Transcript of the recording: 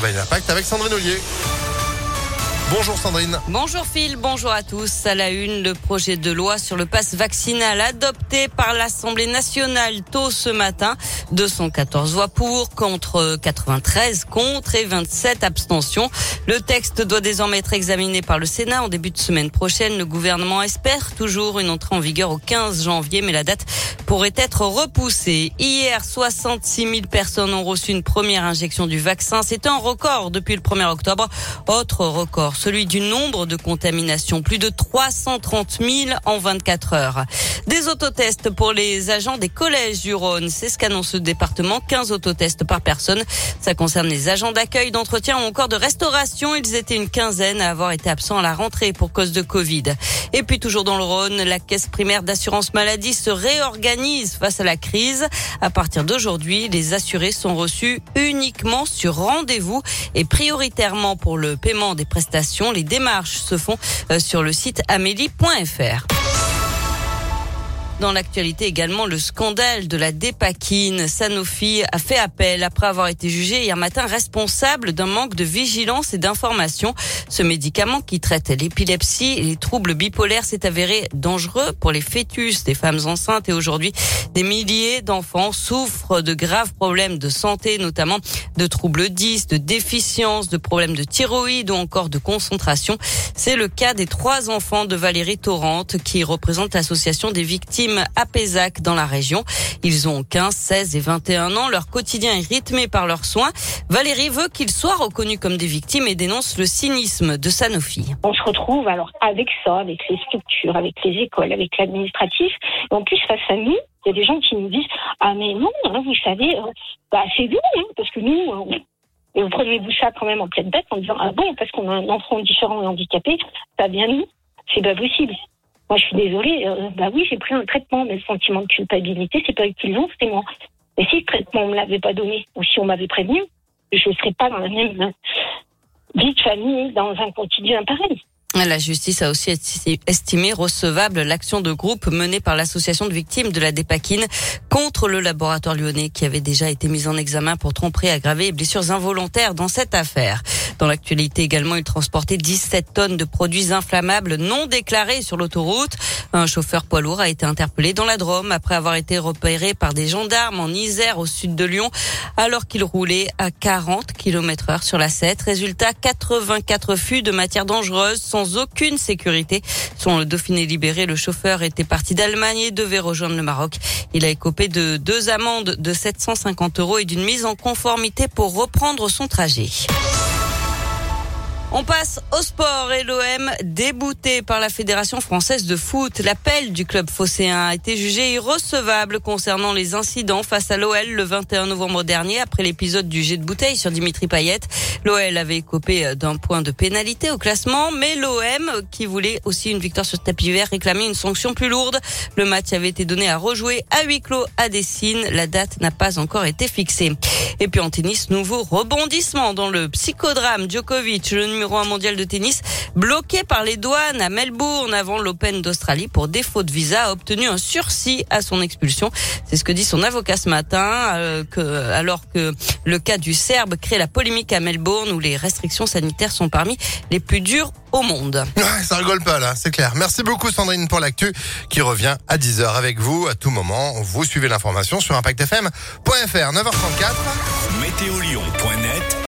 L'impact avec Sandrine Ollier. Bonjour Sandrine. Bonjour Phil, bonjour à tous. À la une, le projet de loi sur le passe vaccinal adopté par l'Assemblée nationale tôt ce matin. 214 voix pour, contre 93 contre et 27 abstentions. Le texte doit désormais être examiné par le Sénat en début de semaine prochaine. Le gouvernement espère toujours une entrée en vigueur au 15 janvier, mais la date pourrait être repoussée. Hier, 66 000 personnes ont reçu une première injection du vaccin. C'est un record depuis le 1er octobre. Autre record celui du nombre de contaminations, plus de 330 000 en 24 heures. Des autotests pour les agents des collèges du Rhône, c'est ce qu'annonce le département, 15 autotests par personne. Ça concerne les agents d'accueil, d'entretien ou encore de restauration. Ils étaient une quinzaine à avoir été absents à la rentrée pour cause de Covid. Et puis toujours dans le Rhône, la caisse primaire d'assurance maladie se réorganise face à la crise. À partir d'aujourd'hui, les assurés sont reçus uniquement sur rendez-vous et prioritairement pour le paiement des prestations les démarches se font euh, sur le site amélie.fr. Dans l'actualité également, le scandale de la dépakine. Sanofi a fait appel après avoir été jugé hier matin responsable d'un manque de vigilance et d'information. Ce médicament qui traite l'épilepsie et les troubles bipolaires s'est avéré dangereux pour les fœtus des femmes enceintes et aujourd'hui, des milliers d'enfants souffrent de graves problèmes de santé, notamment de troubles 10, de déficience, de problèmes de thyroïde ou encore de concentration. C'est le cas des trois enfants de Valérie Torrente qui représente l'association des victimes à Pézac dans la région. Ils ont 15, 16 et 21 ans. Leur quotidien est rythmé par leurs soins. Valérie veut qu'ils soient reconnus comme des victimes et dénonce le cynisme de Sanofi. On se retrouve alors avec ça, avec les structures, avec les écoles, avec l'administratif. En plus, face à nous, il y a des gens qui nous disent Ah, mais non, vous savez, euh, bah, c'est vous, hein, parce que nous, euh, et vous prenez-vous ça quand même en pleine tête en disant Ah bon, parce qu'on a un enfant différent et handicapé, ça vient nous C'est pas possible. Moi, je suis désolée. Euh, bah oui, j'ai pris un traitement, mais le sentiment de culpabilité, c'est pas eux qui l'ont, c'est moi. Et si le traitement on me l'avait pas donné, ou si on m'avait prévenu, je ne serais pas dans la même vie de famille, dans un quotidien pareil. La justice a aussi estimé recevable l'action de groupe menée par l'association de victimes de la dépakine contre le laboratoire lyonnais qui avait déjà été mis en examen pour tromperie aggravée et blessures involontaires dans cette affaire. Dans l'actualité également, il transportait 17 tonnes de produits inflammables non déclarés sur l'autoroute. Un chauffeur poids lourd a été interpellé dans la Drôme après avoir été repéré par des gendarmes en Isère au sud de Lyon alors qu'il roulait à 40 km heure sur la 7. Résultat, 84 fûts de matière dangereuse sans aucune sécurité. Selon le Dauphiné libéré, le chauffeur était parti d'Allemagne et devait rejoindre le Maroc. Il a écopé de deux amendes de 750 euros et d'une mise en conformité pour reprendre son trajet. On passe au sport et l'OM débouté par la Fédération française de foot. L'appel du club phocéen a été jugé irrecevable concernant les incidents face à l'OL le 21 novembre dernier après l'épisode du jet de bouteille sur Dimitri Payet. L'OL avait écopé d'un point de pénalité au classement, mais l'OM, qui voulait aussi une victoire sur tapis vert, réclamait une sanction plus lourde. Le match avait été donné à rejouer à huis clos à Dessine. La date n'a pas encore été fixée. Et puis en tennis, nouveau rebondissement dans le psychodrame Djokovic, numéro un mondial de tennis, bloqué par les douanes à Melbourne avant l'Open d'Australie pour défaut de visa, a obtenu un sursis à son expulsion. C'est ce que dit son avocat ce matin, euh, que, alors que le cas du Serbe crée la polémique à Melbourne où les restrictions sanitaires sont parmi les plus dures au monde. Ouais, ça rigole pas là, c'est clair. Merci beaucoup Sandrine pour l'actu qui revient à 10h avec vous à tout moment. Vous suivez l'information sur impactfm.fr 9h34. Météolion.net